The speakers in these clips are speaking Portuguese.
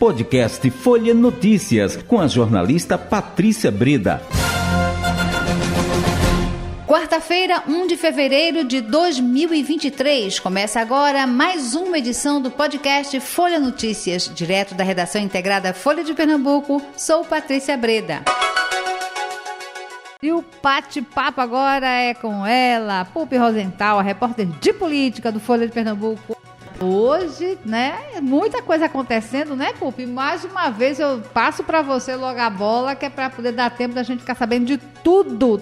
Podcast Folha Notícias, com a jornalista Patrícia Breda. Quarta-feira, 1 de fevereiro de 2023. Começa agora mais uma edição do podcast Folha Notícias, direto da redação integrada Folha de Pernambuco. Sou Patrícia Breda. E o bate-papo agora é com ela, Pupi Rosenthal, a repórter de política do Folha de Pernambuco. Hoje, né, muita coisa acontecendo, né, Pupi? Mais uma vez eu passo para você logo a bola, que é para poder dar tempo da gente ficar sabendo de tudo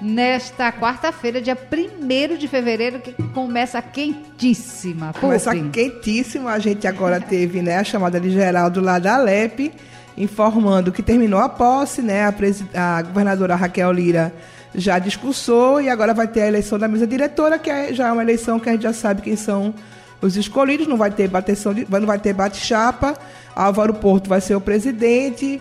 nesta quarta-feira, dia 1 de fevereiro, que começa quentíssima. Começa quentíssima. A gente agora teve né, a chamada de Geraldo lá da Alep, informando que terminou a posse, né? A, a governadora Raquel Lira já discursou e agora vai ter a eleição da mesa diretora, que é, já é uma eleição que a gente já sabe quem são os escolhidos, não vai ter bateção de, não vai ter bate-chapa. Álvaro Porto vai ser o presidente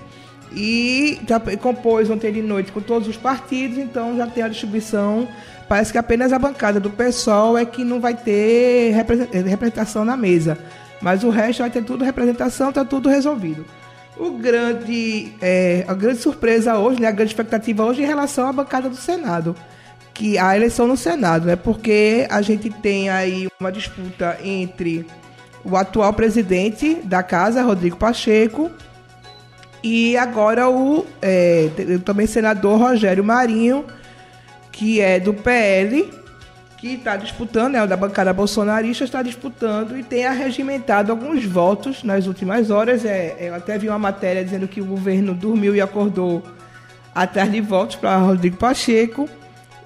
e já compôs ontem de noite com todos os partidos, então já tem a distribuição. Parece que apenas a bancada do PSOL é que não vai ter eh, representação na mesa, mas o resto vai ter tudo representação, está tudo resolvido. O grande, é, a grande surpresa hoje, né, a grande expectativa hoje em relação à bancada do Senado, que a eleição no Senado, né, porque a gente tem aí uma disputa entre o atual presidente da casa, Rodrigo Pacheco, e agora o é, também senador Rogério Marinho, que é do PL, que está disputando, é o da bancada bolsonarista, está disputando e tem arregimentado alguns votos nas últimas horas. É, eu até vi uma matéria dizendo que o governo dormiu e acordou atrás de votos para Rodrigo Pacheco.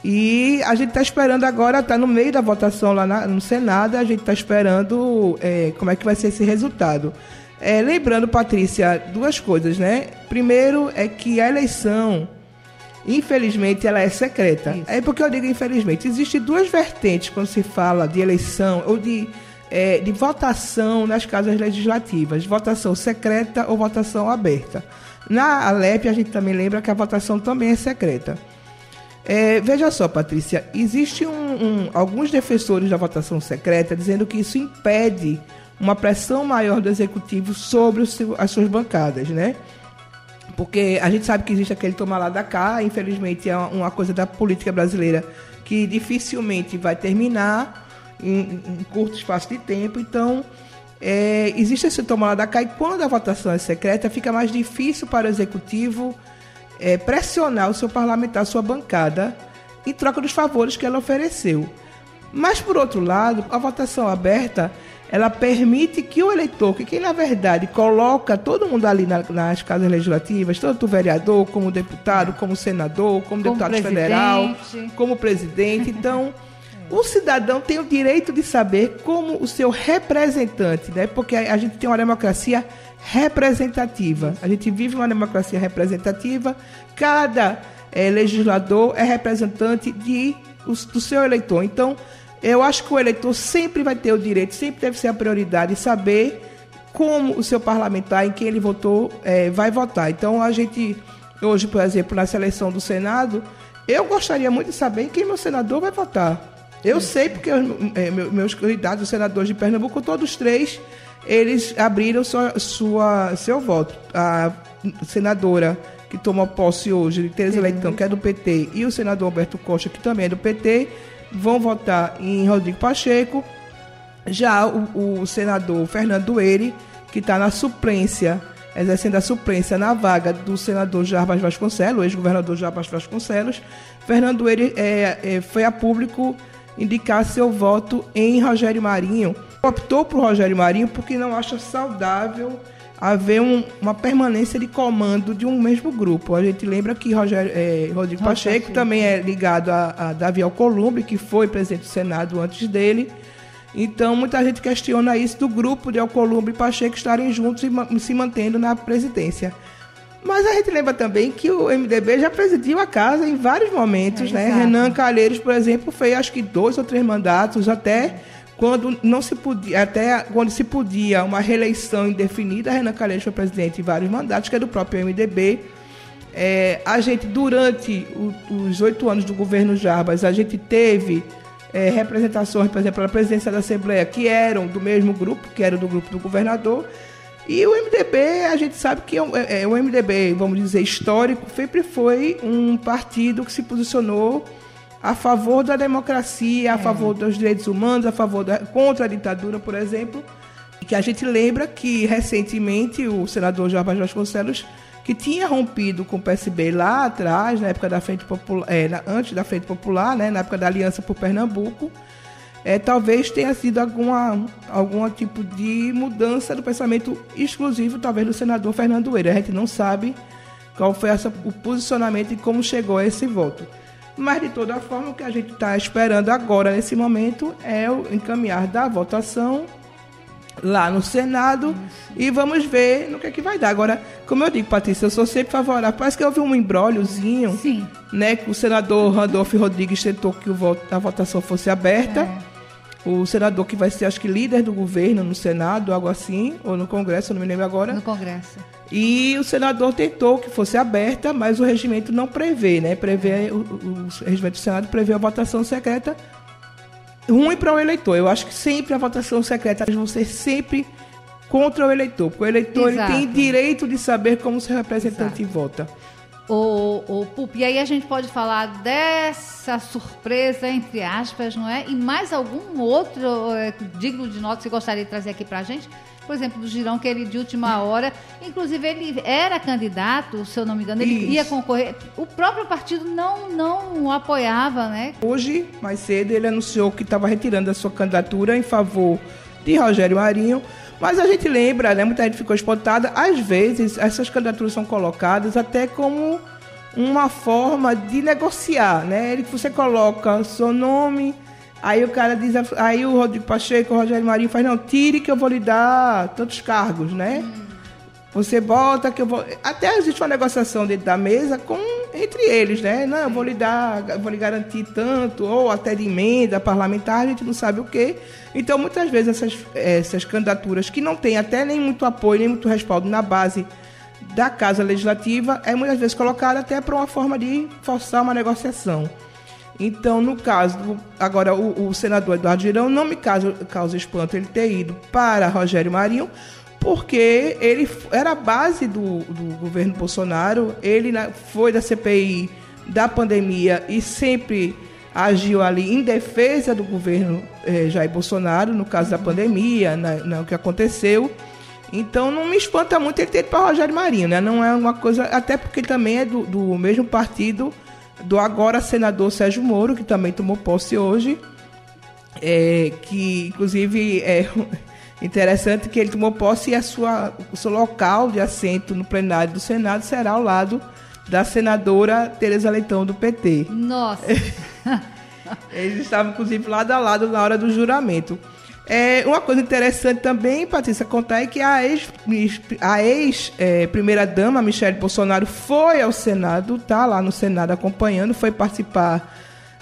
E a gente está esperando agora, está no meio da votação lá na, no Senado, a gente está esperando é, como é que vai ser esse resultado. É, lembrando, Patrícia, duas coisas, né? Primeiro é que a eleição, infelizmente, ela é secreta. Isso. É porque eu digo infelizmente. Existem duas vertentes quando se fala de eleição ou de, é, de votação nas casas legislativas: votação secreta ou votação aberta. Na Alep, a gente também lembra que a votação também é secreta. É, veja só, Patrícia, existem um, um, alguns defensores da votação secreta dizendo que isso impede uma pressão maior do executivo sobre seu, as suas bancadas, né? Porque a gente sabe que existe aquele tomar lá da cá, infelizmente é uma coisa da política brasileira que dificilmente vai terminar em, em curto espaço de tempo. Então, é, existe esse tomar lá da cá e quando a votação é secreta, fica mais difícil para o executivo é, pressionar o seu parlamentar, a sua bancada, em troca dos favores que ela ofereceu. Mas, por outro lado, a votação aberta ela permite que o eleitor, que quem na verdade coloca todo mundo ali na, nas casas legislativas, tanto o vereador, como o deputado, como o senador, como, como deputado presidente. federal, como presidente, então o cidadão tem o direito de saber como o seu representante, né? Porque a gente tem uma democracia representativa. A gente vive uma democracia representativa. Cada é, legislador é representante de, do seu eleitor. Então, eu acho que o eleitor sempre vai ter o direito, sempre deve ser a prioridade saber como o seu parlamentar, em quem ele votou, é, vai votar. Então, a gente, hoje, por exemplo, na seleção do Senado, eu gostaria muito de saber em quem meu senador vai votar. Eu sei porque é, meus candidatos, os senadores de Pernambuco, todos três, eles abriram sua, sua, seu voto. A senadora que toma posse hoje, Tereza Leitão, que é do PT, e o senador Alberto Costa, que também é do PT, vão votar em Rodrigo Pacheco. Já o, o senador Fernando Dueire, que está na suplência, exercendo a suplência na vaga do senador Jarbas Vasconcelos, ex-governador Jarbas Vasconcelos, Fernando Dueire é, é, foi a público indicar seu voto em Rogério Marinho. Optou por Rogério Marinho porque não acha saudável haver um, uma permanência de comando de um mesmo grupo. A gente lembra que Rogério, é, Rodrigo Pacheco também é ligado a, a Davi Alcolumbre, que foi presidente do Senado antes dele. Então, muita gente questiona isso do grupo de Alcolumbre e Pacheco estarem juntos e se mantendo na presidência. Mas a gente lembra também que o MDB já presidiu a casa em vários momentos, é, né? Exato. Renan Calheiros, por exemplo, fez acho que dois ou três mandatos até quando não se podia, até quando se podia uma reeleição indefinida, Renan Calheiros foi presidente em vários mandatos, que é do próprio MDB. É, a gente, durante o, os oito anos do governo Jarbas, a gente teve é, representações, por exemplo, na presidência da Assembleia, que eram do mesmo grupo, que era do grupo do governador. E o MDB, a gente sabe que é, é, é, o MDB, vamos dizer, histórico, sempre foi um partido que se posicionou a favor da democracia, a é. favor dos direitos humanos, a favor da, contra a ditadura, por exemplo. E que a gente lembra que recentemente o senador Jorge Vasconcelos, que tinha rompido com o PSB lá atrás, na época da Frente Popular, é, na, antes da Frente Popular, né, na época da Aliança por Pernambuco, é, talvez tenha sido alguma, algum tipo de mudança do pensamento exclusivo, talvez, do senador Fernando Eira. A gente não sabe qual foi essa, o posicionamento e como chegou a esse voto. Mas, de toda forma, o que a gente está esperando agora, nesse momento, é o encaminhar da votação lá no Senado e vamos ver no que é que vai dar. Agora, como eu digo, Patrícia, eu sou sempre favorável. Parece que houve um embróliozinho, né? Que o senador Randolfo Rodrigues tentou que a votação fosse aberta. É o senador que vai ser, acho que, líder do governo no Senado, algo assim, ou no Congresso, não me lembro agora. No Congresso. E o senador tentou que fosse aberta, mas o regimento não prevê, né? Prevê, o, o, regimento do Senado prevê a votação secreta ruim para o eleitor. Eu acho que sempre a votação secreta vão ser sempre contra o eleitor, porque o eleitor ele tem direito de saber como seu representante Exato. vota. O, o Pup, e aí a gente pode falar dessa surpresa, entre aspas, não é? E mais algum outro é, digno de nota que você gostaria de trazer aqui para a gente? Por exemplo, do Girão, que ele de última hora, inclusive ele era candidato, se eu não me engano, ele Isso. ia concorrer. O próprio partido não, não o apoiava, né? Hoje, mais cedo, ele anunciou que estava retirando a sua candidatura em favor de Rogério Marinho mas a gente lembra, né, muita gente ficou espantada, às vezes essas candidaturas são colocadas até como uma forma de negociar, né? Ele, você coloca seu nome, aí o cara diz, aí o Rodrigo Pacheco, o Rogério Marinho faz, não, tire que eu vou lhe dar tantos cargos, né? Hum. Você bota que eu vou. Até existe uma negociação dentro da mesa com entre eles, né? Não, eu vou lhe dar, vou lhe garantir tanto, ou até de emenda parlamentar, a gente não sabe o quê. Então, muitas vezes, essas, essas candidaturas que não têm até nem muito apoio, nem muito respaldo na base da Casa Legislativa, é muitas vezes colocada até para uma forma de forçar uma negociação. Então, no caso, agora o, o senador Eduardo Girão não me causa, causa espanto ele ter ido para Rogério Marinho, porque ele era a base do, do governo Bolsonaro, ele foi da CPI da pandemia e sempre agiu ali em defesa do governo eh, Jair Bolsonaro, no caso da pandemia, na, no que aconteceu. Então não me espanta muito ele ter ido para Rogério Marinho, né? Não é uma coisa. Até porque ele também é do, do mesmo partido do agora senador Sérgio Moro, que também tomou posse hoje. É, que inclusive é Interessante que ele tomou posse e a sua, o seu local de assento no plenário do Senado será ao lado da senadora Tereza Leitão do PT. Nossa! Eles estavam, inclusive, lado a lado na hora do juramento. É, uma coisa interessante também, Patrícia, contar é que a ex, a ex é, primeira dama, Michelle Bolsonaro, foi ao Senado, tá lá no Senado acompanhando, foi participar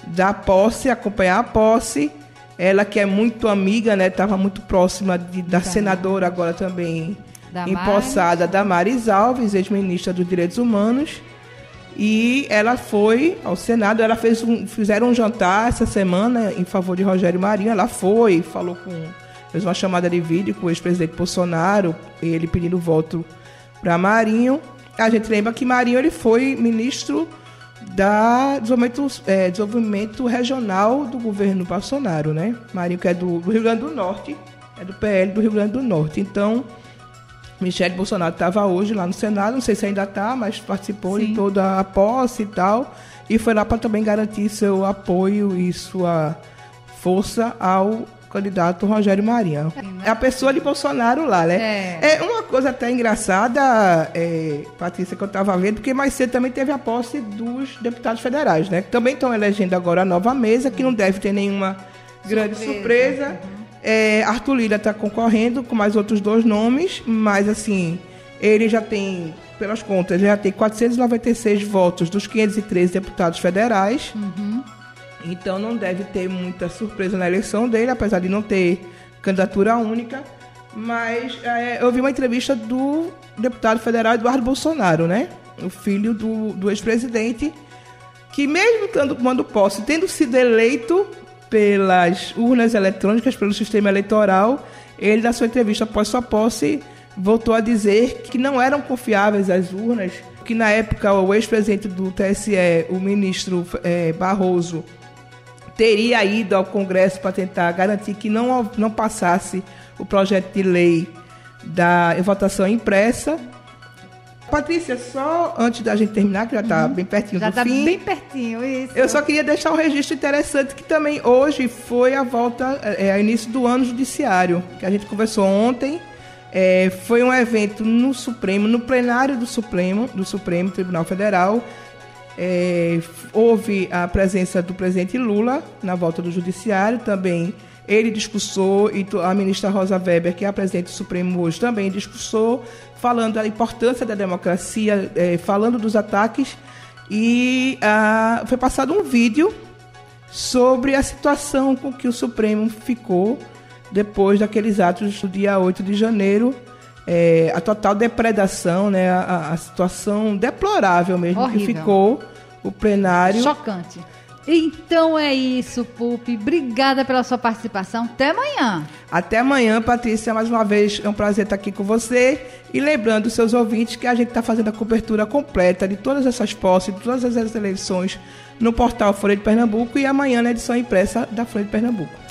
da posse, acompanhar a posse. Ela que é muito amiga, né? Estava muito próxima de, da, senadora agora também da empossada, Damares Alves, ex-ministra dos Direitos Humanos. E ela foi ao Senado, ela fez um, fizeram um jantar essa semana em favor de Rogério Marinho. Ela foi, falou com. fez uma chamada de vídeo com o ex-presidente Bolsonaro, ele pedindo voto para Marinho. A gente lembra que Marinho ele foi ministro da desenvolvimento, é, desenvolvimento regional do governo Bolsonaro, né? Marinho, que é do, do, Rio Grande do Norte, é do PL do Rio Grande do Norte. Então, Michele Bolsonaro estava hoje lá no Senado, não sei se ainda está, mas participou Sim. de toda a posse e tal, e foi lá para também garantir seu apoio e sua força ao candidato Rogério Marinho. É a pessoa de Bolsonaro lá, né? É, é uma coisa até engraçada, é, Patrícia, que eu estava vendo, porque mais cedo também teve a posse dos deputados federais, né? Que também estão elegendo agora a nova mesa, que não deve ter nenhuma grande surpresa. surpresa. É, Arthur Lira está concorrendo com mais outros dois nomes, mas assim, ele já tem, pelas contas, já tem 496 votos dos 513 deputados federais. Uhum. Então não deve ter muita surpresa na eleição dele, apesar de não ter candidatura única. Mas é, eu vi uma entrevista do deputado federal Eduardo Bolsonaro, né? O filho do, do ex-presidente, que mesmo estando tomando posse, tendo sido eleito pelas urnas eletrônicas, pelo sistema eleitoral, ele, na sua entrevista após sua posse, voltou a dizer que não eram confiáveis as urnas, que na época o ex-presidente do TSE, o ministro é, Barroso, teria ido ao Congresso para tentar garantir que não, não passasse o projeto de lei da votação impressa. Patrícia, só antes da gente terminar, que já está uhum. bem pertinho já do tá fim. Bem pertinho, isso. Eu só queria deixar um registro interessante que também hoje foi a volta, é, é início do ano judiciário, que a gente conversou ontem. É, foi um evento no Supremo, no plenário do Supremo, do Supremo Tribunal Federal. É, houve a presença do presidente Lula na volta do judiciário, também ele discursou e a ministra Rosa Weber, que é a presidente do Supremo hoje, também discursou, falando da importância da democracia, é, falando dos ataques. E ah, foi passado um vídeo sobre a situação com que o Supremo ficou depois daqueles atos do dia 8 de janeiro. É, a total depredação, né, a, a situação deplorável mesmo Horrível. que ficou o plenário. Chocante. Então é isso, Pupi. Obrigada pela sua participação. Até amanhã. Até amanhã, Patrícia. Mais uma vez é um prazer estar aqui com você. E lembrando os seus ouvintes que a gente está fazendo a cobertura completa de todas essas posses, de todas essas eleições no portal Folha de Pernambuco e amanhã na edição impressa da Folha de Pernambuco.